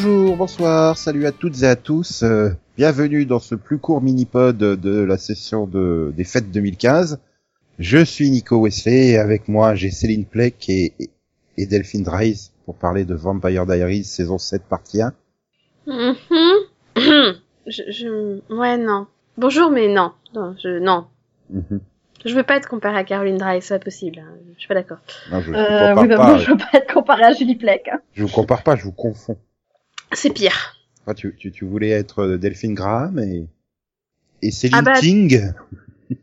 Bonjour, bonsoir, salut à toutes et à tous. euh, bienvenue dans ce plus court mini-pod de la session de, des fêtes 2015. Je suis Nico Wesley et avec moi j'ai Céline Pleck et, et Delphine Dries pour parler de Vampire Diaries saison 7 partie 1. Mhm. je, je... Ouais, non. Bonjour, mais non. Non, je... Non. Mhm. Je veux pas être comparée à Caroline Dry, c'est pas possible. hein. Je suis pas d'accord. Euh, oui, bah, je veux pas être comparé à Julie Plec. hein. je vous compare pas, je vous confonds. C'est pire. Ah, tu, tu, tu voulais être euh, Delphine Graham et, et Céline Ah bah- King.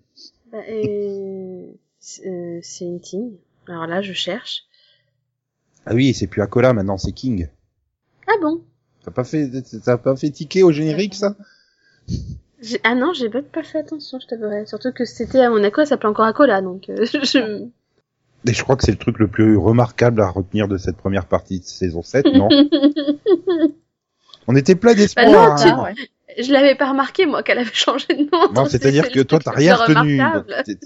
Bah, euh, c'est euh, une team. Alors là, je cherche. Ah oui, c'est plus Acola maintenant, c'est King. Ah bon? T'as pas fait, t'as pas fait ticker au générique ça? J'ai- Ah non, j'ai même pas fait attention, je t'avouerai. Surtout que c'était à Monaco, ça s'appelait encore Acola, donc euh, je... Et je crois que c'est le truc le plus remarquable à retenir de cette première partie de saison 7, non On était plein d'espoir. Bah non, hein. ouais. je l'avais pas remarqué, moi, qu'elle avait changé de nom. Non, c'est-à-dire c'est que toi, t'as rien retenu.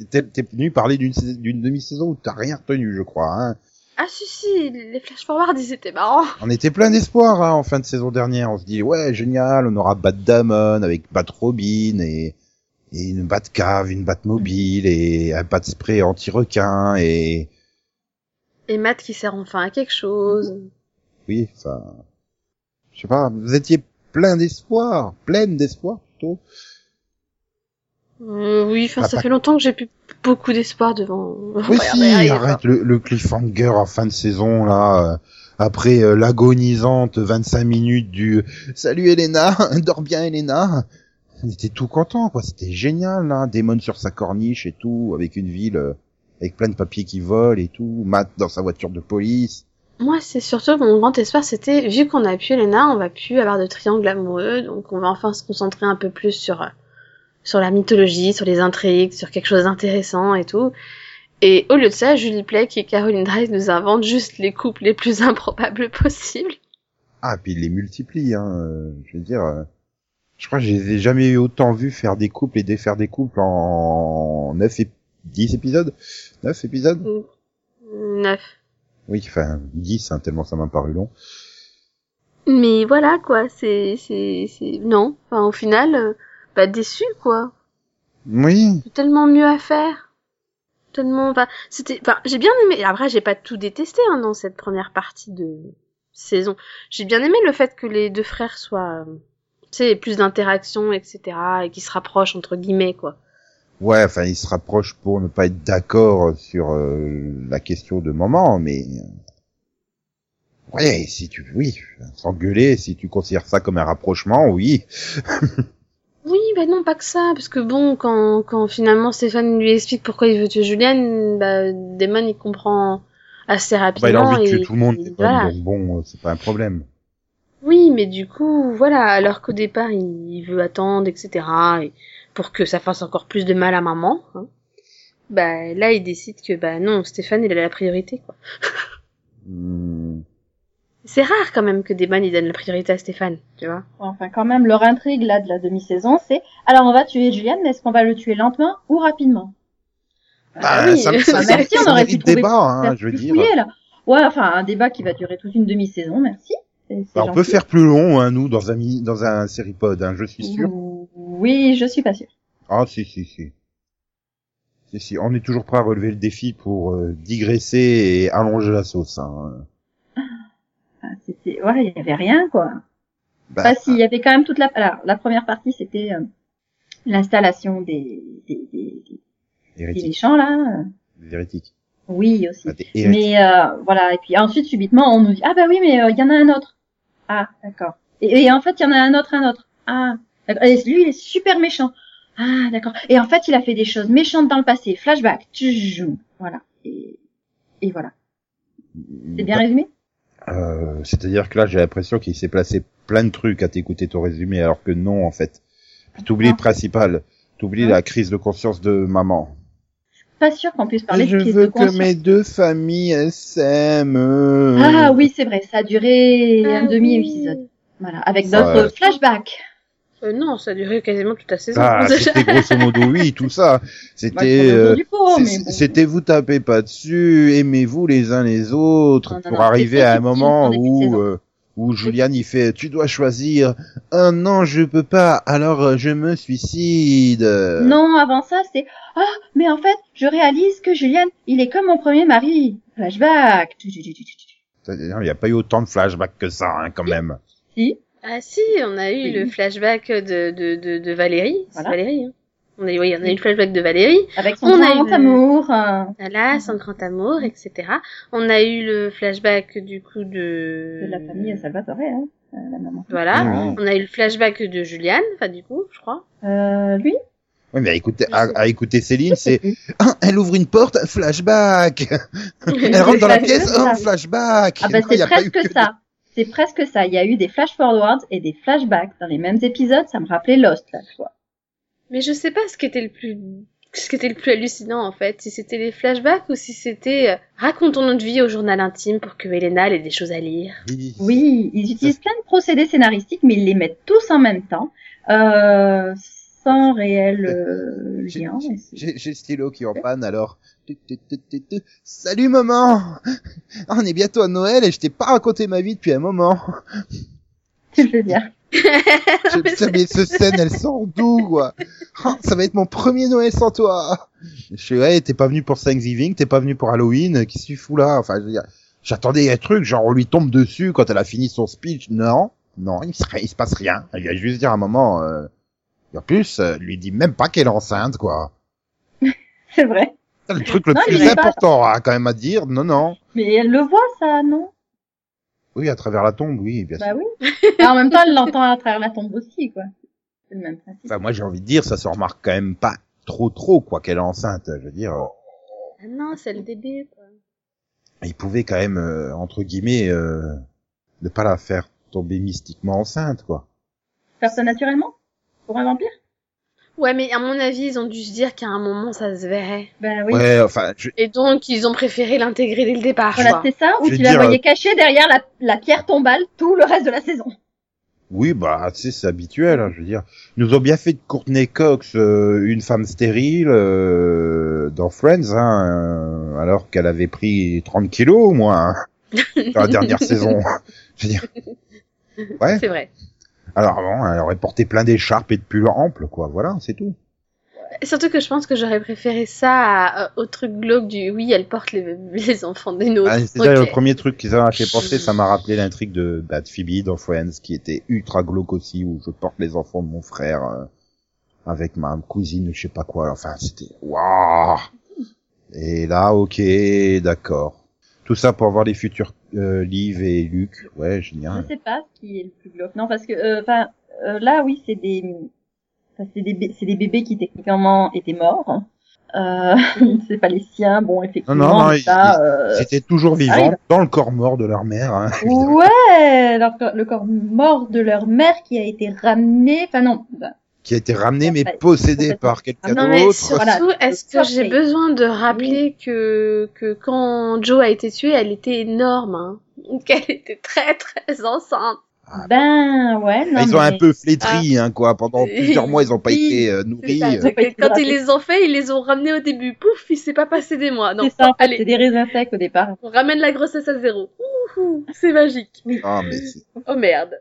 T'es- venu parler d'une sais- d'une demi-saison où t'as rien retenu, je crois. Hein. Ah si, si, les flash forward, ils étaient marrants. On était plein d'espoir hein, en fin de saison dernière. On se dit ouais, génial, on aura Batdamon avec Bat Robin et, et une Batcave, une Batmobile et un Bat Spray anti-requin et Et Matt qui sert enfin à quelque chose. oui, enfin, je sais pas. Vous étiez plein d'espoir, pleine d'espoir plutôt. Euh, oui, enfin, Ah, ça pas- fait longtemps que j'ai plus beaucoup d'espoir devant. Oui, si, arrête le, le cliffhanger en fin de saison là. euh, après euh, l'agonisante 25 minutes du Salut Elena, dors bien Elena. On était tout content quoi, c'était génial là, Damon sur sa corniche et tout, avec une ville euh, avec plein de papiers qui volent et tout, Matt dans sa voiture de police. Moi, c'est surtout mon grand espoir, c'était vu qu'on a pu Elena, on va plus avoir de triangle amoureux, donc on va enfin se concentrer un peu plus sur euh, sur la mythologie, sur les intrigues, sur quelque chose d'intéressant et tout. Et au lieu de ça, Julie Plec et Caroline Dries nous inventent juste les couples les plus improbables possibles. Ah, puis il les multiplie, hein, euh, je veux dire. Je crois que je les ai jamais eu autant vus faire des couples et défaire des couples en 9 et 10 épisodes 9 épisodes? Neuf. Oui, enfin 10, hein, tellement ça m'a paru long. Mais voilà quoi, c'est c'est c'est non. Enfin au final, euh, pas déçu quoi. Oui, Tellement mieux à faire. Tellement. Enfin c'était. Enfin j'ai bien aimé. Après j'ai pas tout détesté hein, dans cette première partie de saison. J'ai bien aimé le fait que les deux frères soient, euh, tu sais, plus d'interaction etc. et qu'ils se rapprochent entre guillemets quoi. ouais, enfin ils se rapprochent pour ne pas être d'accord sur euh, la question de maman, mais euh, ouais, si tu oui, s'engueuler, si tu considères ça comme un rapprochement, oui. Oui, bah non, pas que ça, parce que bon, quand, quand finalement Stéphane lui explique pourquoi il veut tuer Juliane, bah, Damon il comprend assez Bah, il a rapidement. envie de tuer et- tout le monde, et voilà. donc bon, c'est pas un problème. Oui, mais du coup, voilà, alors qu'au départ il, veut attendre, etc. Et pour que ça fasse encore plus de mal à maman, hein, bah là il décide que bah non, Stéphane il a la priorité quoi. Hmm. C'est rare quand même que Damon il donne la priorité à Stéphane, tu vois. Enfin, quand même, leur intrigue, là, de la demi-saison, c'est, alors on va tuer Julian, mais est-ce qu'on va le tuer lentement ou rapidement? Bah, oui. ça, ça, Bah, ça, merci, ça on aurait pu débat, hein, je veux dire. fouiller, là. Ouais, enfin, un débat qui va durer toute une demi-saison, merci. Bah, on peut faire plus long, hein, nous, dans un dans un séripod, hein, je suis sûr. Oui, je suis pas sûre. Ah, si, si, si. Si, si, on est toujours prêt à relever le défi pour euh, digresser et allonger la sauce. Hein. Enfin, c'était, ouais, il y avait rien, quoi. Bah, si, il y avait quand même toute la, alors, la première partie, c'était, euh, l'installation des, des, des, des- là. des hérétiques. Oui, aussi. Hérétiques. Mais euh, voilà, et puis ensuite subitement on nous dit ah bah oui mais euh, il y en a un autre. Ah d'accord. Et, et en fait il y en a un autre, un autre. Ah d'accord. Et lui il est super méchant. Ah d'accord. Et en fait il a fait des choses méchantes dans le passé. Flashback. Voilà. Et, et voilà. C'est bien résumé? Euh, C'est-à-dire que là, j'ai l'impression qu'il s'est placé plein de trucs à t'écouter ton résumé, alors que non, en fait. T'oublies le Ah. principal. T'oublies Ah. la crise de conscience de maman. Pas sûr qu'on puisse parler je de veux de que mes deux familles s'aiment. Ah oui c'est vrai. Ça a duré un Ah demi oui. épisode. Voilà. Avec Ouais. d'autres flashbacks. Euh, non, ça a duré quasiment toute la saison. Ah, c'était grosso modo oui, tout ça. Bah, C'était dos euh, bon. c'était vous tapez pas dessus, aimez-vous les uns les autres Non, non, pour non, arriver à un moment où euh, où Julian il fait tu dois choisir. Ah non, je peux pas. Alors euh, je me suicide. Non, avant ça, c'est ah, mais en fait, je réalise que Julian, il est comme mon premier mari. Flashback. Il n'y a pas eu autant de flashbacks que ça, hein, quand même. Si. Ah si, on a eu Oui. le flashback de, de, de, de Valérie. Voilà. Valérie, hein. On a, eu- oui, on a eu le flashback de Valérie. Avec son On a grand eu- amour. euh, Voilà, son grand amour, etc. On a eu le flashback du coup de... de la famille Salvatore, hein, euh, la maman. Voilà. On a eu le flashback de Juliane, enfin du coup, je crois. Euh, lui Oui, mais à écouter, à, à écouter Céline, c'est ah, elle ouvre une porte, flashback. elle rentre dans la pièce, oh, flashback. Ah bah c'est a presque que ça. C'est presque ça. Il y a eu des flash forwards et des flashbacks dans les mêmes épisodes. Ça me rappelait Lost là, tu vois. Mais je sais pas ce qui était le plus ce qui était le plus hallucinant en fait, si c'était les flashbacks ou si c'était euh, racontons notre vie au journal intime pour que Elena ait des choses à lire. Oui. Oui, ils utilisent plein de procédés scénaristiques, mais ils les mettent tous en même temps, euh, sans réel euh, J'ai- lien. J'ai j'ai le stylo qui est en panne alors. Salut maman On est bientôt à Noël et je t'ai pas raconté ma vie depuis un moment. Tu veux dire Je Mais sais, mais ce scène, elle sort d'où, quoi? Ah, Ça va être mon premier Noël sans toi Je suis ouais, t'es pas venu pour Thanksgiving, t'es pas venu pour Halloween, qu'est-ce que tu fous là? Enfin, je veux dire, j'attendais un truc, genre on lui tombe dessus quand elle a fini son speech. Non, non, il se, il se passe rien. Elle vient juste dire à un moment... Euh... Et en plus, euh, lui dit même pas qu'elle est enceinte, quoi. C'est vrai. C'est le truc le Non, plus important, hein, quand même, à dire. Non, non. Mais elle le voit, ça, non? Oui, à travers la tombe, oui, bien Bah sûr. oui. Et en même temps, elle l'entend à travers la tombe aussi, quoi. C'est le même principe. Enfin, moi, j'ai envie de dire, ça se remarque quand même pas trop, trop, quoi, qu'elle est enceinte. Je veux dire, Ah non, c'est le début quoi. il pouvait quand même, euh, entre guillemets, euh, ne pas la faire tomber mystiquement enceinte, quoi. Faire ça naturellement? Pour un vampire? Ouais, mais à mon avis, ils ont dû se dire qu'à un moment ça se verrait. Ben oui. Ouais, enfin, je... Et donc ils ont préféré l'intégrer dès le départ. Voilà, c'est ça, ou tu la dire, voyais euh, cachée derrière la, la pierre tombale tout le reste de la saison. oui, bah, tu sais, c'est habituel, hein, je veux dire. Ils nous ont bien fait de Courtney Cox euh, une femme stérile euh, dans Friends, hein, euh, alors qu'elle avait pris 30 kilos au moins hein, dans la dernière saison. Je veux dire. Ouais. C'est vrai. Alors bon, elle aurait porté plein d'écharpes et de pulls amples, quoi. Voilà, c'est tout. Surtout que je pense que j'aurais préféré ça à- euh, au truc glauque du oui, elle porte les, les enfants des nôtres. Ah, c'est ça Ok. le premier truc qui m'a fait penser, ça m'a rappelé l'intrigue de, bah, de Phoebe dans Friends, qui était ultra glauque aussi, où je porte les enfants de mon frère euh, avec ma cousine, je sais pas quoi. Enfin, c'était waouh. Et là, ok, d'accord. Tout ça pour voir les futurs euh, Liv et Luc. Ouais, génial. Je sais pas ce qui est le plus glauque. Non, parce que, euh, enfin, euh, là, oui, c'est des, c'est des, c'est des bébés qui techniquement étaient morts. Euh, c'est pas les siens. Bon, effectivement, Non, non, non, ils- euh, Ils étaient toujours vivants arrive. dans le corps mort de leur mère. Hein, ouais, leur le corps mort de leur mère qui a été ramené. Enfin non, bah, qui a été ramené mais possédé par quelqu'un Non mais d'autre. surtout, est-ce que j'ai besoin de rappeler que que quand Joe a été tuée, elle était énorme, hein. Donc elle était très très enceinte. ben ouais. Non, Ah, ils ont un peu flétri, hein, quoi. Pendant plusieurs mois, ils ont pas été euh, nourris. ça. euh. Quand ils les ont fait, ils les ont ramenés au début. Pouf, il s'est pas passé des mois. Non, C'est ça, c'est des raisins secs au départ. on ramène la grossesse à zéro. Ouhou, c'est magique. Ah, mais c'est- Oh merde.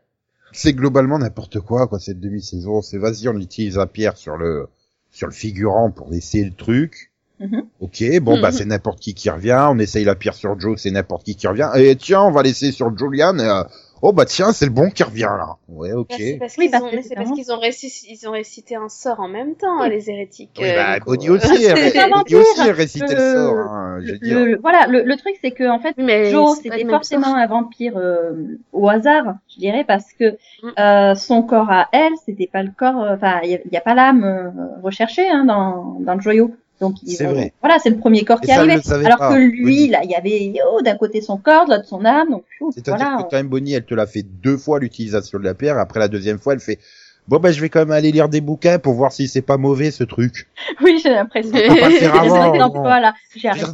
C'est globalement n'importe quoi, quoi, cette demi-saison. C'est vas-y, on utilise la pierre sur le, sur le figurant pour essayer le truc. Mhm. Ok, bon, bah, Mhm. c'est n'importe qui qui revient. On essaye la pierre sur Joe, c'est n'importe qui qui revient. Et tiens, on va laisser sur Julian. euh, oh, bah, tiens, c'est le bon qui revient, là. Ouais, ok. Bah, c'est parce Oui, qu'ils parce ont, que mais c'est c'est parce vraiment- qu'ils ont réussi, ils ont récité un sort en même temps, Oui. les hérétiques. Oui, euh, bah. Bonnie aussi, elle, aussi, elle récitait le Euh, sort, hein, je veux Le- dire. le- voilà, le, le truc c'est que en fait, mais Joe c'était forcément un vampire euh, au hasard, je dirais, parce que Mm. euh, son corps à elle, c'était pas le corps, euh, enfin, il y, a- il y a pas l'âme euh, recherchée hein, dans, dans le joyau. Donc ils C'est ont- vrai. voilà, c'est le premier corps Et qui arrivait. Alors pas, que lui, là, il y avait oh, d'un côté son corps, de l'autre son âme, donc C'est-à-dire voilà. que quand même Bonnie, elle te l'a fait deux fois l'utilisation de la pierre. Après la deuxième fois, elle fait bon bah je vais quand même aller lire des bouquins pour voir si c'est pas mauvais ce truc. Oui, j'ai l'impression. Pas faire avant. voilà,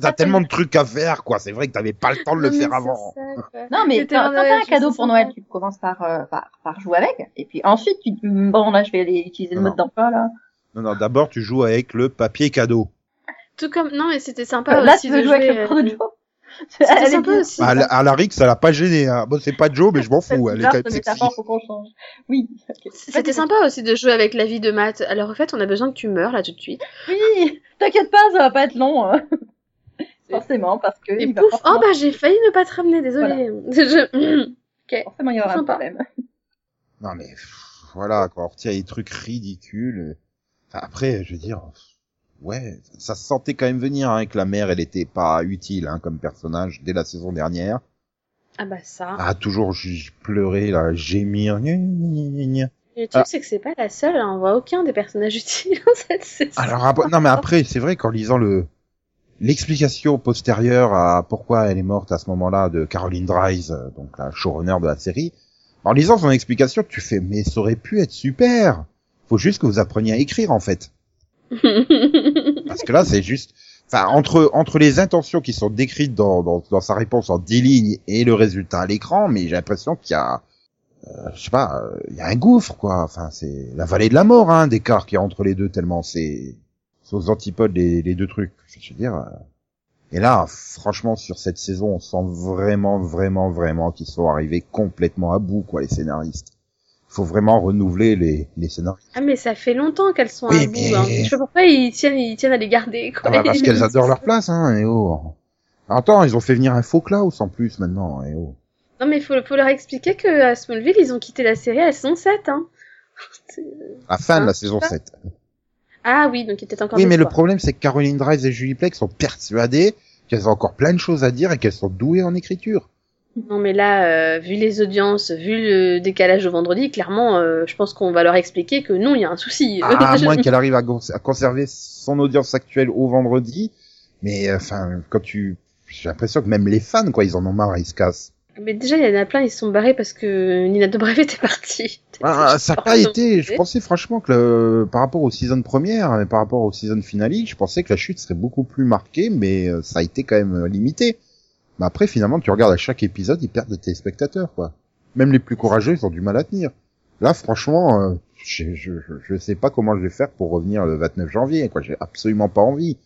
T'as tellement de trucs à faire quoi. C'est vrai que t'avais pas le temps de le Non, faire avant. ça. Non, mais quand, t'as un cadeau pour Noël, tu commences par, euh, par, par jouer avec, et puis ensuite tu dis, bon là je vais aller utiliser le mode d'emploi là. Non non, d'abord tu joues avec le papier cadeau. Tout comme, non, mais c'était sympa là aussi tu veux de jouer avec jouer, le euh, pro de Joe. C'était sympa bien. aussi. À, la- à la Rick, ça l'a pas gêné. Hein. Bon, c'est pas Joe, mais je m'en fous. Elle est quand même faut qu'on change. Oui. ok. C'était sympa aussi de jouer avec la vie de Matt. Alors en fait, on a besoin que tu meurs là tout de suite. Oui, t'inquiète pas, ça va pas être long. hein. Forcément, parce que Et il va pouf, forcément, oh bah j'ai failli ne pas te ramener, désolé. Je- forcément il y aura un sympa. problème. Non mais voilà, quoi. On retient des trucs ridicules. Enfin, après, je veux dire, ouais, ça se sentait quand même venir hein, que la mère, elle était pas utile hein, comme personnage dès la saison dernière. Ah bah ça. Ah, toujours pleurer, là, gémir. gna, gna, gna, gna. Et le truc Ah. c'est que c'est pas la seule, hein. on voit aucun des personnages utiles dans cette saison. Alors après, non mais après, c'est vrai qu'en lisant le l'explication postérieure à pourquoi elle est morte à ce moment-là de Caroline Dries, euh, donc la showrunner de la série, en lisant son explication, tu fais mais ça aurait pu être super. Faut juste que vous appreniez à écrire en fait. Parce que là, c'est juste, enfin, entre entre les intentions qui sont décrites dans, dans dans sa réponse en 10 lignes et le résultat à l'écran, mais j'ai l'impression qu'il y a, euh, je sais pas, euh, il y a un gouffre quoi. Enfin, c'est la vallée de la mort, hein, d'écart qu'il y a entre les deux tellement c'est c'est aux antipodes les, les deux trucs. Je veux dire. euh. Et là, franchement, sur cette saison, on sent vraiment, vraiment, vraiment qu'ils sont arrivés complètement à bout, quoi, les scénaristes. Il faut vraiment renouveler les, les scénaristes. Ah mais ça fait longtemps qu'elles sont Oui, à bout. Hein. Je sais pas pourquoi ils tiennent, ils tiennent à les garder. Quoi. Ah bah, parce qu'elles adorent leur place, hein, et oh. Attends, ils ont fait venir un faux Klaus en plus maintenant, et oh. Non mais faut, faut leur expliquer que à Smallville ils ont quitté la série à la saison 7. Hein. À fin de la saison ça. 7. Ah oui, donc il était encore Oui, mais le problème, c'est que Caroline Drive et Julie Pleck sont persuadées qu'elles ont encore plein de choses à dire et qu'elles sont douées en écriture. Non mais là, euh, vu les audiences, vu le décalage au vendredi, clairement, euh, je pense qu'on va leur expliquer que non, il y a un souci. Ah, à moins qu'elle arrive à, conserver son audience actuelle au vendredi. Mais, euh, enfin, quand tu, j'ai l'impression que même les fans, quoi, ils en ont marre, ils se cassent. Mais déjà, il y en a plein, ils se sont barrés parce que Nina Dobrev était partie. Ah, ça n'a pas été, je pensais franchement que le, par rapport aux season première et par rapport aux season finale, je pensais que la chute serait beaucoup plus marquée, mais ça a été quand même limité. Mais après, finalement, tu regardes à chaque épisode, ils perdent de téléspectateurs, quoi. Même les plus courageux, ils ont du mal à tenir. Là, franchement, euh, je, je, je- sais pas comment je vais faire pour revenir le 29 janvier, quoi. J'ai absolument pas envie.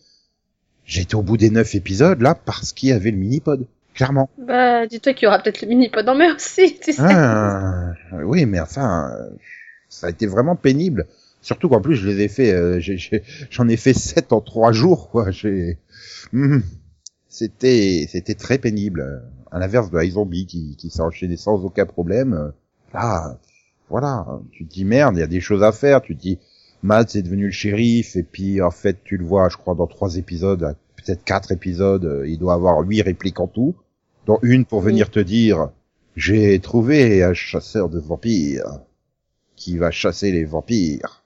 J'ai été au bout des neuf épisodes, là, parce qu'il y avait le mini-pod. Clairement. Bah, dis-toi qu'il y aura peut-être le mini-pod en mai aussi, tu sais. Ah, oui, mais enfin, euh, ça a été vraiment pénible. Surtout qu'en plus, je les ai fait, euh, j'ai- j'ai- j'en ai, fait sept en trois jours, quoi. J'ai, Hmm. C'était, c'était très pénible. À l'inverse de iZombie qui, qui s'est enchaîné sans aucun problème. Là, voilà, tu te dis merde, il y a des choses à faire. Tu te dis, Matt c'est devenu le shérif et puis en fait, tu le vois, je crois, dans trois épisodes, peut-être quatre épisodes, il doit avoir huit répliques en tout, dont une pour venir te dire j'ai trouvé un chasseur de vampires qui va chasser les vampires.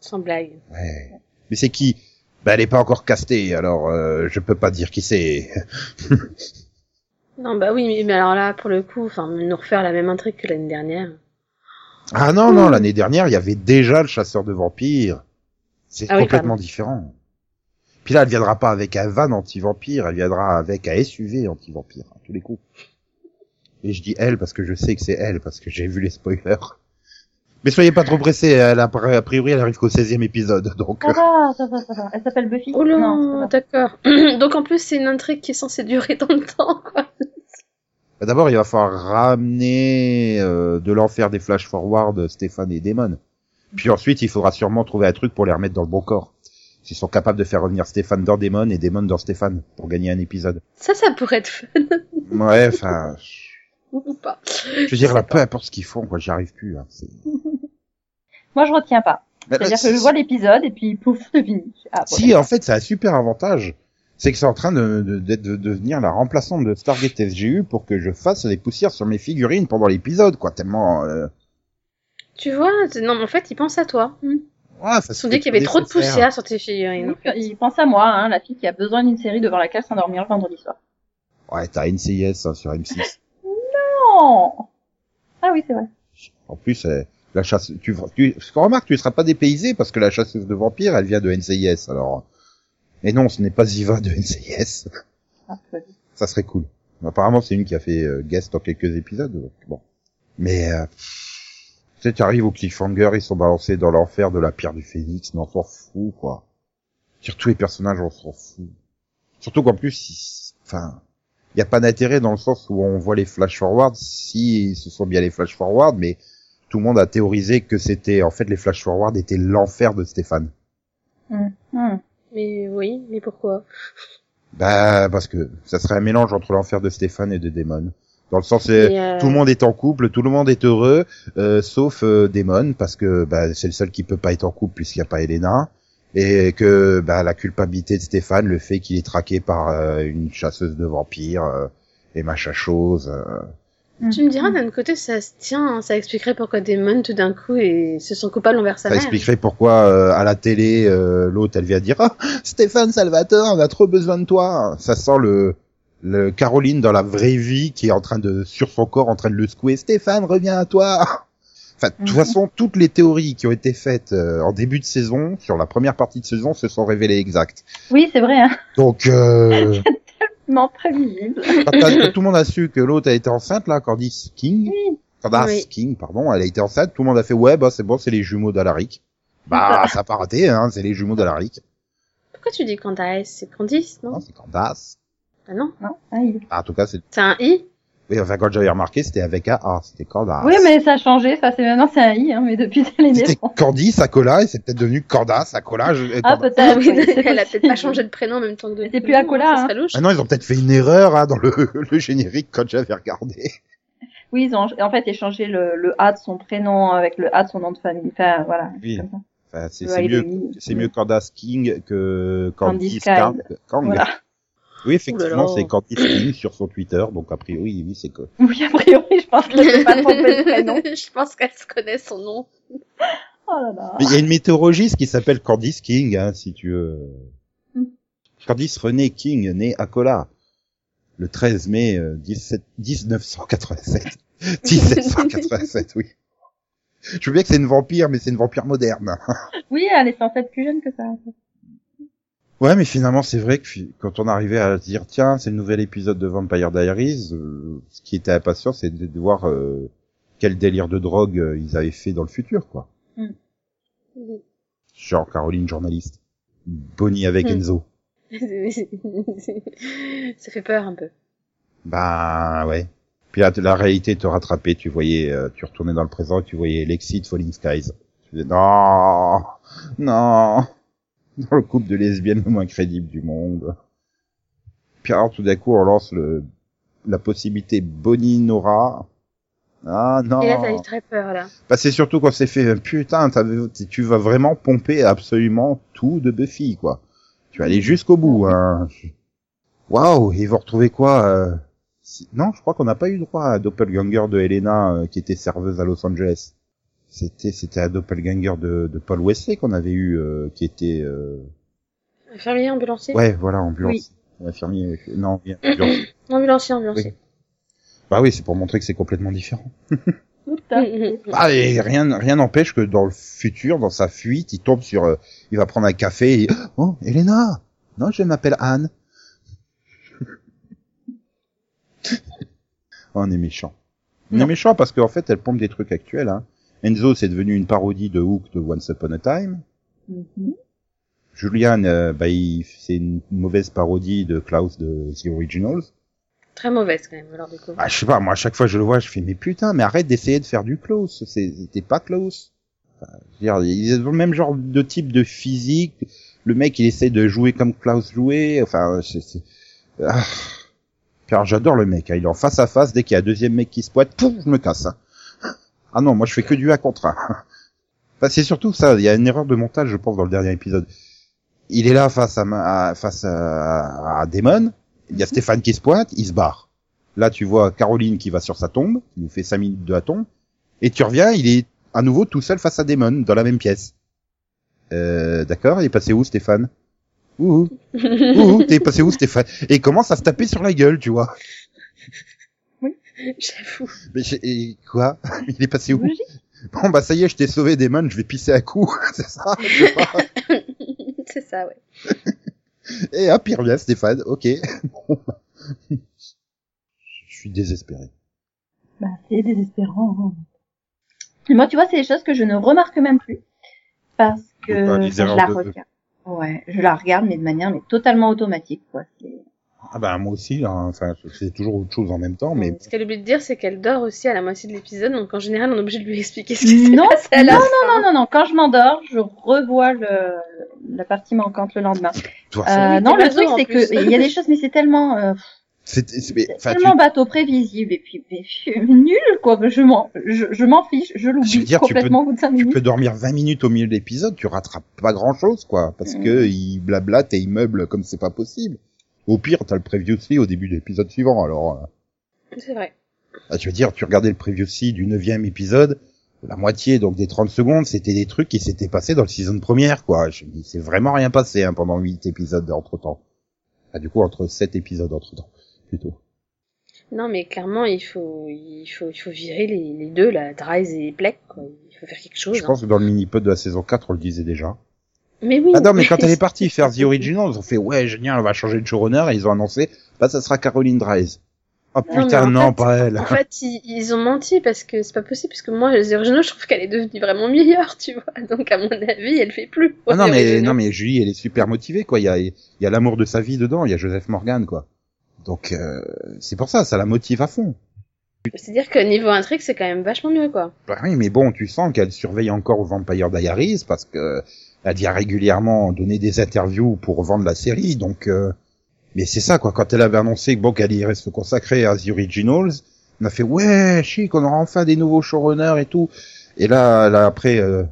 Sans blague. Ouais. Mais c'est qui? Ben elle est pas encore castée, alors euh, je peux pas dire qui c'est. Non, bah oui, mais, mais alors là, pour le coup, enfin, nous refaire la même intrigue que l'année dernière. Ah non non, l'année dernière il y avait déjà le chasseur de vampires. C'est Ah complètement différent. Puis là, elle viendra pas avec un van anti-vampire, elle viendra avec un SUV anti-vampire, à tous les coups. Et je dis elle parce que je sais que c'est elle, parce que j'ai vu les spoilers. Mais soyez pas trop pressés, elle a, a priori elle arrive qu'au 16e épisode, donc... Ça va, ça va, ça va. Elle s'appelle Buffy Oh là, d'accord. Donc en plus, c'est une intrigue qui est censée durer dans le temps, quoi. Bah, D'abord, il va falloir ramener euh, de l'enfer des flash forward Stéphane et Damon. Puis ensuite, il faudra sûrement trouver un truc pour les remettre dans le bon corps. S'ils sont capables de faire revenir Stéphane dans Damon et Damon dans Stéphane pour gagner un épisode. Ça, ça pourrait être fun. Ouais, enfin, Ou pas. je veux dire là, peu importe ce qu'ils font, quoi, j'y arrive plus. Hein, c'est- Moi, je retiens pas. Mais, C'est-à-dire euh, que je vois l'épisode et puis pouf, c'est fini. Ah, bon, Si, en fait, c'est un super avantage. C'est que c'est en train de, de, de devenir la remplaçante de Stargate SGU pour que je fasse des poussières sur mes figurines pendant l'épisode, quoi, tellement... Euh... Tu vois, non, mais en fait, ils pensent à toi. Hmm. ouais, ça Ils se sont dit qu'il y avait trop de poussière sur tes figurines. en fait. Il pense à moi, hein, la fille qui a besoin d'une série devant laquelle s'endormir le vendredi soir. Ouais, t'as NCIS hein, sur M6. Non Ah oui, c'est vrai. En plus, euh, la chasse, tu, tu, remarque, tu ne seras pas dépaysé parce que la chasseuse de vampires, elle vient de NCIS, alors. Mais non, ce n'est pas Ziva de NCIS. Ça serait cool. Apparemment, c'est une qui a fait euh, guest dans quelques épisodes, donc bon. Mais, euh, tu sais, tu arrives au cliffhanger, ils sont balancés dans l'enfer de la pierre du phénix, mais on s'en fout, quoi. Sur tous les personnages, on s'en fout. Surtout qu'en plus, enfin, il n'y a pas d'intérêt dans le sens où on voit les flash forward si ce sont bien les flash forward, mais tout le monde a théorisé que c'était en fait les flash forward étaient l'enfer de Stéphane. Hum, hum. Mais oui, mais pourquoi? Bah parce que ça serait un mélange entre l'enfer de Stéphane et de Damon. Dans le sens, euh, tout le monde est en couple, tout le monde est heureux, euh, sauf euh, Damon parce que bah, c'est le seul qui peut pas être en couple puisqu'il n'y a pas Elena et que bah, la culpabilité de Stéphane, le fait qu'il est traqué par euh, une chasseuse de vampires euh, et machin chose. Tu me diras, d'un côté, ça se tient, hein, ça expliquerait pourquoi Damon, tout d'un coup, et se sent coupable envers sa Ça mère. expliquerait pourquoi euh, à la télé euh, l'autre elle vient dire ah Stéphane Salvatore on a trop besoin de toi ça sent le le Caroline dans la vraie vie qui est en train de sur son corps en train de le secouer Stéphane reviens à toi enfin de toute Mhm. façon toutes les théories qui ont été faites euh, en début de saison sur la première partie de saison se sont révélées exactes Oui, c'est vrai, hein. donc euh, Prévisible. tout le monde a su que l'autre a été enceinte là Candice King Candace Oui. King pardon elle a été enceinte tout le monde a fait ouais bah c'est bon c'est les jumeaux d'Alaric. Bah ça. a pas raté hein c'est les jumeaux d'Alaric. Pourquoi tu dis Candace? C'est Candice, non? Non, c'est Candace. Ah non, Non, ah, il- Ah, en tout cas, c'est, c'est un I? Oui, enfin, quand j'avais remarqué, c'était avec un A, c'était Candace. Oui, mais ça a changé. Ça, c'est maintenant, c'est un i, hein, mais depuis elle est C'était naissance. Candice à Cola et c'est peut-être devenu Candace à Cola. je- Ah, peut-être. Oui, Elle a peut-être pas changé de prénom en même temps que de C'était plus Acola, Ça hein. Ah non, ils ont peut-être fait une erreur hein, dans le, le générique quand j'avais regardé. Oui, ils ont en fait échangé le, le A de son prénom avec le A de son nom de famille. Enfin, voilà. Oui. comme ça. Enfin, c'est, mieux, c'est mieux Candace King que Candice Candice Kang. Kang. Kang. Voilà. Oui, effectivement, Ouh là là. c'est Candice King sur son Twitter, donc a priori, oui, c'est que. Oui, a priori, je pense qu'elle s'est pas trompée de prénom. Je pense qu'elle se connaît son nom. Oh là là. Mais il y a une météorologiste qui s'appelle Candice King, hein, si tu veux. Mm. Candice René King, née à Cola, le 13 mai euh, 17 1987. 1787, oui. Je veux bien que c'est une vampire, mais c'est une vampire moderne. Oui, elle est censée être plus jeune que ça. Ouais, mais finalement, c'est vrai que quand on arrivait à se dire, tiens, c'est le nouvel épisode de Vampire Diaries, euh, ce qui était impatient, c'est de, de voir euh, quel délire de drogue euh, ils avaient fait dans le futur, quoi. Genre Caroline, journaliste. Bonnie avec Hmm. Enzo. Ça fait peur un peu. Bah ouais. Puis la, la réalité te rattrapait, tu voyais, euh, tu retournais dans le présent, tu voyais Lexi de Falling Skies. Tu disais non, non, dans le couple de lesbiennes le moins crédible du monde. Puis alors tout d'un coup on lance le la possibilité Bonnie Nora. Ah non. Et là, t'as eu très peur, là. Bah, c'est surtout quand c'est fait, putain, tu vas vraiment pomper absolument tout de Buffy, quoi. Tu vas aller jusqu'au bout, hein. Waouh, ils vont retrouver quoi euh, Non, je crois qu'on n'a pas eu droit à doppelganger de Helena euh, qui était serveuse à Los Angeles. C'était c'était un doppelganger de, de Paul Wesley qu'on avait eu, euh, qui était... euh, Infirmier, ambulancier? Ouais, voilà, ambulance. Infirmier, euh, non, bien, ambulance. Ambulancier, ambulancier. Bah oui, c'est pour montrer que c'est complètement différent. Ah, et rien, rien n'empêche que dans le futur, dans sa fuite, il tombe sur, euh, il va prendre un café et, oh, Elena! Non, je m'appelle Anne. Oh, on est méchant. On est Non. méchant parce qu'en fait, elle pompe des trucs actuels, hein. Enzo, c'est devenu une parodie de Hook de Once Upon a Time. Mhm. Julian, euh, bah, c'est une mauvaise parodie de Klaus de The Originals. Très mauvaise, quand même, alors, du coup. Ah, je sais pas, moi, à chaque fois que je le vois, je fais, mais putain, mais arrête d'essayer de faire du Klaus. C'était pas Klaus. Enfin, je veux dire, ils ont le même genre de type de physique. Le mec, il essaie de jouer comme Klaus jouait. Enfin, c'est... Ah. J'adore le mec. hein. Il est en face à face. Dès qu'il y a un deuxième mec qui se pointe, pouf, je me casse. hein. Ah non, moi, je fais que du 1 contre 1. Enfin, c'est surtout ça. Il y a une erreur de montage, je pense, dans le dernier épisode. Il est là face à, à- face à, à Damon. Il y a Stéphane qui se pointe, il se barre. Là, tu vois Caroline qui va sur sa tombe, qui nous fait 5 minutes de la tombe, et tu reviens, il est à nouveau tout seul face à Damon, dans la même pièce. Euh, d'accord, il est passé où Stéphane? Ouh, ouh, t'es passé où Stéphane? Et il commence à se taper sur la gueule, tu vois. J'avoue. Mais j'ai- et quoi? Il est passé où? Bon bah ça y est, je t'ai sauvé Damon, je vais pisser à coup, c'est ça? C'est ça, ouais. Et hop, il revient Stéphane, ok. Je suis désespéré. Bah, c'est désespérant. hein. Et moi, tu vois, c'est des choses que je ne remarque même plus. Parce que je la de- regarde. Ouais, je la regarde, mais de manière mais totalement automatique, quoi. C'est- Ah bah moi aussi, là, enfin c'est toujours autre chose en même temps, mais Ce qu'elle oublie de dire, c'est qu'elle dort aussi à la moitié de l'épisode, donc en général, on est obligé de lui expliquer ce qui s'est Non, passé à la non, fin. non, non, non. Quand je m'endors, je revois le, la partie manquante le lendemain. toi, Euh, oui, non, le truc c'est plus. que il y a des choses, mais c'est tellement, euh, c'est c'est- mais, c'est enfin, tu- tellement bateau prévisible et puis mais, nul quoi. Je m'en, je, je m'en fiche, je l'oublie dire, tu peux- complètement au bout de cinq tu peux dormir 20 minutes au milieu de l'épisode, tu rattrapes pas grand chose, quoi, parce Mhm. que il blablate et il meuble comme c'est pas possible. Au pire, t'as le previously au début de l'épisode suivant, alors, euh, C'est vrai. ah, tu veux dire, tu regardais le previously du neuvième épisode, la moitié, donc des 30 secondes, c'était des trucs qui s'étaient passés dans le season première, quoi. Je dis, c'est vraiment rien passé, hein, pendant 8 épisodes entre temps. Ah, du coup, entre 7 épisodes entre temps, plutôt. Non, mais clairement, il faut, il faut, il faut virer les, les deux, là, Dries et Pleck, quoi. Il faut faire quelque chose. Je hein. pense que dans le mini-pod de la saison 4, on le disait déjà. Mais oui. Ah non, mais quand elle est partie faire The Original, ils ont fait ouais génial, on va changer de showrunner et ils ont annoncé bah ça sera Caroline Dries. Oh Non, putain non, fait- pas elle. En fait, ils, ils ont menti parce que c'est pas possible, parce que moi, les originaux, je trouve qu'elle est devenue vraiment meilleure, tu vois. Donc, à mon avis, elle fait plus. Ah non mais originaux. non mais Julie elle est super motivée quoi. Il y a il y a l'amour de sa vie dedans. Il y a Joseph Morgan quoi. Donc euh, c'est pour ça, ça la motive à fond. C'est-à-dire que niveau intrigue, c'est quand même vachement mieux, quoi. Bah oui mais bon tu sens qu'elle surveille encore Vampire Diaries parce que elle dit régulièrement donner des interviews pour vendre la série donc. euh, Mais c'est ça quoi. Quand elle avait annoncé que bon qu'elle irait se consacrer à The Originals, on a fait ouais chic, on aura enfin des nouveaux showrunners et tout. Et là, là après euh,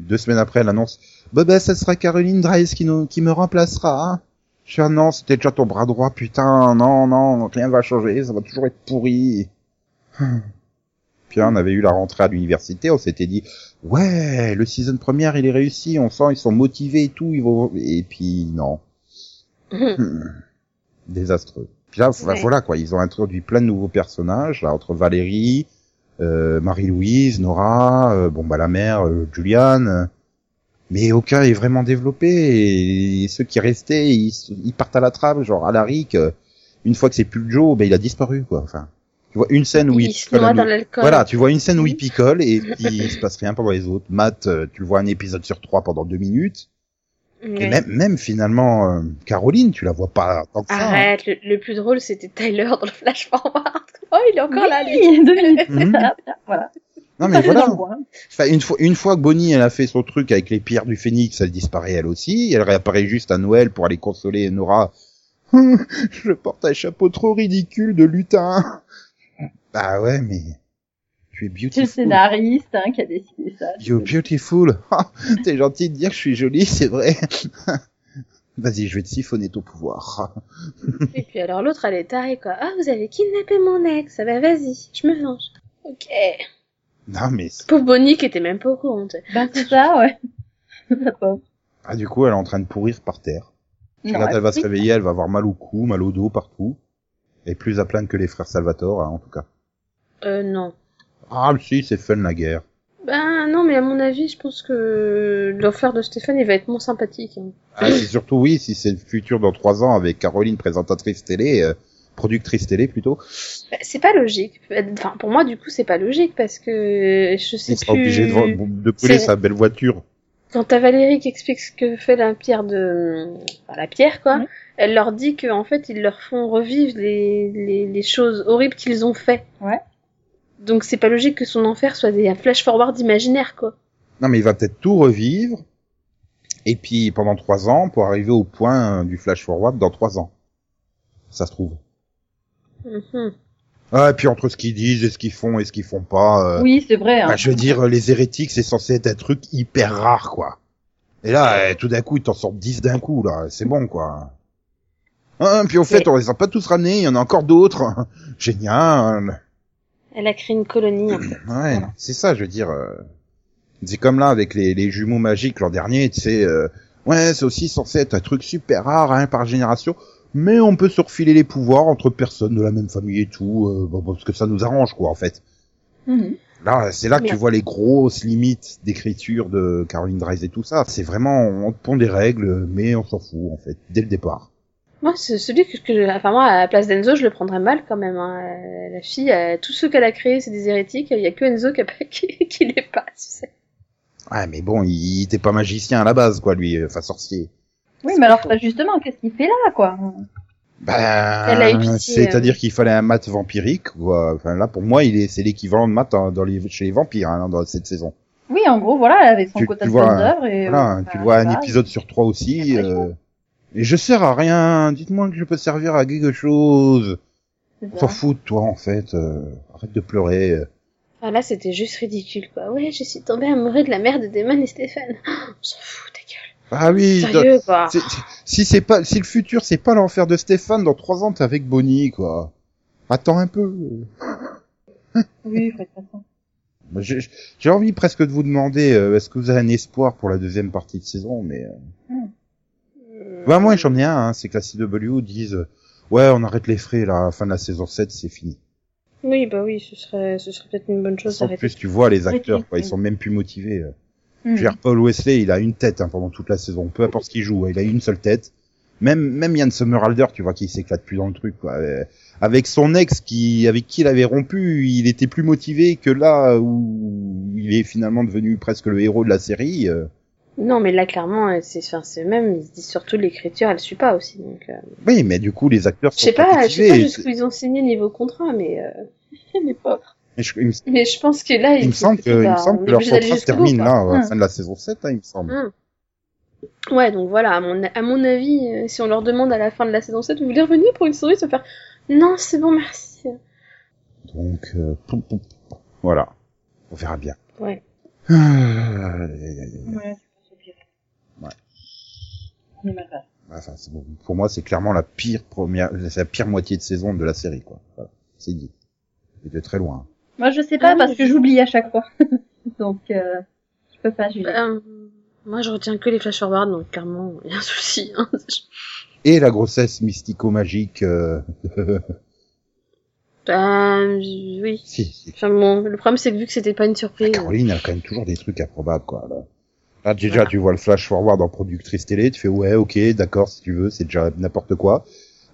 deux semaines après, elle annonce bah ben ça sera Caroline Dries qui me remplacera. Hein. Je fais ah non c'était déjà ton bras droit putain non non rien va changer ça va toujours être pourri. Puis on avait eu la rentrée à l'université, on s'était dit ouais le season première il est réussi, on sent ils sont motivés et tout, ils vont et puis non. Hmm. Désastreux. Puis là, Ouais. voilà quoi, ils ont introduit plein de nouveaux personnages, là, entre Valérie, euh, Marie-Louise, Nora, euh, bon bah la mère, euh, Juliane, euh, mais aucun est vraiment développé, et, ceux qui restaient, ils, ils partent à la trappe, genre Alaric, euh, une fois que c'est plus Joe, ben il a disparu quoi, enfin. Tu vois une scène où il, il se picole noie dans l'alcool. Voilà, tu vois une scène où il Mhm. picole et puis il se passe rien pendant les autres. Matt, euh, tu le vois un épisode sur trois pendant deux minutes. Et même, même finalement, euh, Caroline, tu la vois pas tant que ça. hein. Arrête, le, le plus drôle, c'était Tyler dans le flash forward. Oh, il est encore là, lui. Oui, deux minutes. Mhm. voilà. Non mais voilà. Enfin, une fois, une fois que Bonnie elle a fait son truc avec les pierres du phénix, elle disparaît elle aussi. Elle réapparaît juste à Noël pour aller consoler Nora. Je porte un chapeau trop ridicule de lutin. Bah ouais, mais tu es C'est le beautiful. scénariste hein, qui a décidé ça. You're beautiful. Ah, T'es gentil de dire que je suis jolie, c'est vrai. Vas-y, je vais te siphonner ton pouvoir. Et puis alors l'autre, elle est tarée, quoi. Ah, vous avez kidnappé mon ex. Ah bah vas-y, je me venge. Ok. Non mais Pauvre Bonnie qui était même pas au courant. tu sais. Ben c'est ça, ouais. Ah, du coup, elle est en train de pourrir par terre. Non, quand elle va oui. se réveiller, elle va avoir mal au cou, mal au dos, partout. Et plus à plaindre que les frères Salvatore, hein, en tout cas. Euh, non. Ah, si, c'est fun la guerre. Ben non, mais à mon avis, je pense que l'enfer de Stéphane, il va être moins sympathique. hein. Ah, c'est surtout oui, si c'est le futur dans trois ans avec Caroline présentatrice télé, euh, productrice télé plutôt, Bah, c'est pas logique. Enfin, pour moi, du coup, c'est pas logique parce que je sais il sera plus. obligé de, de C'est- sa belle voiture. Quand t'as Valérie qui explique ce que fait la pierre de, enfin, la pierre quoi, elle leur dit que en fait ils leur font revivre les, les, les choses horribles qu'ils ont fait. Ouais. Donc c'est pas logique que son enfer soit des un flash forward imaginaire quoi. Non, mais il va peut-être tout revivre. Et puis pendant trois ans pour arriver au point du flash forward dans trois ans. Ça se trouve. Mhm. Ah, et puis entre ce qu'ils disent et ce qu'ils font et ce qu'ils font pas. euh, Oui, c'est vrai. Hein. bah, je veux dire, les hérétiques, c'est censé être un truc hyper rare, quoi. Et là, euh, tout d'un coup, ils t'en sortent 10 d'un coup, là. C'est bon, quoi. Ah, puis au fait, on les a pas tous ramenés, il y en a encore d'autres. Génial. Elle a créé une colonie. en fait. Ouais, c'est ça, je veux dire. euh, C'est comme là avec les, les jumeaux magiques l'an dernier, tu sais. euh, ouais, c'est aussi censé être un truc super rare, hein, par génération. Mais on peut se refiler les pouvoirs entre personnes de la même famille et tout, euh, bon, parce que ça nous arrange, quoi, en fait. Mhm. Là, c'est là que tu vois les grosses limites d'écriture de Caroline Dries et tout ça. C'est vraiment, on te pond des règles, mais on s'en fout, en fait, dès le départ. Moi, c'est celui que, que enfin moi à la place d'Enzo, je le prendrais mal quand même. hein. Euh, La fille, euh, tous ceux qu'elle a créés, c'est des hérétiques. Il y a que Enzo qui, a pas, qui, qui l'est pas. Tu sais. Ouais, mais bon, il, était pas magicien à la base, quoi, lui, euh, enfin sorcier. Oui, mais alors, justement, qu'est-ce qu'il fait là, quoi? Ben, Elle c'est-à-dire euh. qu'il fallait un mat vampirique. Quoi. Enfin, là, pour moi, il est, c'est l'équivalent de mat dans, dans les, chez les vampires hein, dans cette saison. Oui, en gros, voilà, avec son Tu- quota tu de vois, bonnes œuvres et Voilà, euh, tu bah, vois un épisode sur trois aussi. Et je sers à rien. Dites-moi que je peux servir à quelque chose. On s'en fout de toi, en fait. euh, arrête de pleurer. Enfin, là, c'était juste ridicule, quoi. Ouais, je suis tombée amoureuse de la mère de Damon et Stéphane. On s'en fout, ta gueule. Ah oui. Sérieux, quoi. si c'est pas, si le futur c'est pas l'enfer de Stéphane, dans trois ans t'es avec Bonnie, quoi. Attends un peu. Oui, J'ai j'ai envie presque de vous demander, euh, est-ce que vous avez un espoir pour la deuxième partie de saison, mais euh... bah, moi j'en ai un, hein, c'est que la CW disent, euh, ouais, on arrête les frais là, à la fin de la saison 7, c'est fini. Oui, bah oui, ce serait, ce serait peut-être une bonne chose En plus, tu vois les acteurs, quoi, ils sont même plus motivés. euh. Je veux dire, Paul Wesley, il a une tête hein, pendant toute la saison, peu importe ce qu'il joue, hein, il a une seule tête. Même même Yann Somerhalder, tu vois, qui s'éclate plus dans le truc. Quoi. Euh, Avec son ex, qui avec qui il avait rompu, il était plus motivé que là où il est finalement devenu presque le héros de la série. euh. Non, mais là, clairement, euh, c'est, enfin, c'est même, ils se disent surtout l'écriture, elle suit pas aussi, donc, euh... Oui, mais du coup, les acteurs Je sont sais pas, je sais pas jusqu'où ils ont signé niveau contrat, mais, euh... Les pauvres. Mais je- il me, mais je pense que là, il me se semble que, il me semble que leur contrat se bout, termine là, à la Hum. fin de la saison 7, hein, il me semble. Hum. Ouais, donc voilà, à mon, à mon avis, euh, si on leur demande à la fin de la saison 7, vous voulez revenir pour une série, se faire, non, c'est bon, merci. Donc, euh, poum, poum, poum. voilà. On verra bien. Ouais. Ah. Ouais. Enfin, bon. Pour moi, c'est clairement la pire première, c'est la pire moitié de saison de la série, quoi. Voilà. C'est dit. Et de très loin. Moi, je sais pas Ah parce que j'oublie à chaque fois. Donc, euh, je peux pas, Julie. Euh, moi, je retiens que les flash forward, donc clairement, y a un souci. Hein. Et la grossesse mystico-magique, euh... Euh, oui. si, si. Enfin bon, le problème c'est que vu que c'était pas une surprise. Caroline a quand même toujours des trucs improbables, quoi. Là, Là, déjà, tu vois le flash forward en productrice télé, tu fais ouais, ok, d'accord, si tu veux, c'est déjà n'importe quoi.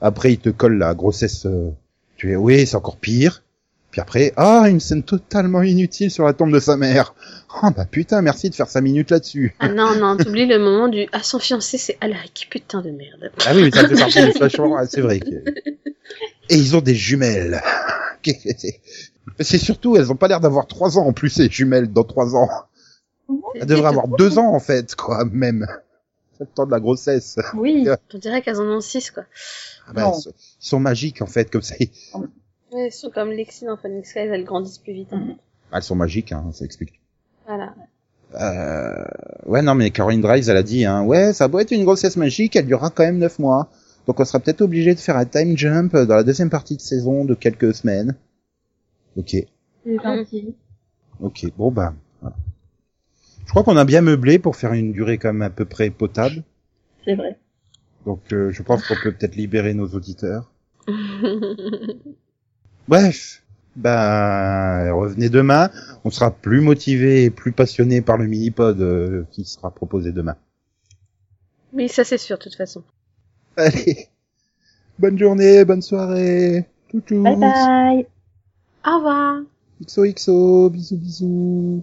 Après, il te colle la grossesse, euh, tu fais oui, c'est encore pire. Puis après, ah, une scène totalement inutile sur la tombe de sa mère. Ah bah putain, merci de faire 5 minutes là-dessus. Ah non, non, t'oublies le moment du ah son fiancé c'est Alaric, putain de merde. Ah oui, mais ça fait partie du flash forward, c'est vrai. que- Et ils ont des jumelles. C'est? Surtout, elles ont pas l'air d'avoir 3 ans en plus, ces jumelles, dans 3 ans. Elles devraient avoir 2 ans en fait, quoi, même. C'est le temps de la grossesse. Oui. On dirait qu'elles en ont six quoi. Ah bah, ils sont- magiques en fait, comme ça. Ouais, elles sont comme Lexi dans Phoenix Rise, elles grandissent plus vite. hein. Mhm. Elles sont magiques, hein, ça explique. Voilà. Euh... Ouais, non, mais Caroline Drives, elle a dit, hein, ouais, ça doit être une grossesse magique, elle durera quand même 9 mois. Donc on sera peut-être obligé de faire un time jump dans la deuxième partie de saison de quelques semaines. Ok, C'est gentil. ok, bon bah. Je crois qu'on a bien meublé pour faire une durée quand même à peu près potable. C'est vrai. Donc euh, je pense qu'on peut peut-être libérer nos auditeurs. Bref, ben revenez demain. On sera plus motivé et plus passionné par le mini-pod euh, qui sera proposé demain. oui, ça c'est sûr de toute façon. Allez, bonne journée, bonne soirée. Toutou. Bye bye. Au revoir. XOXO, bisous bisous.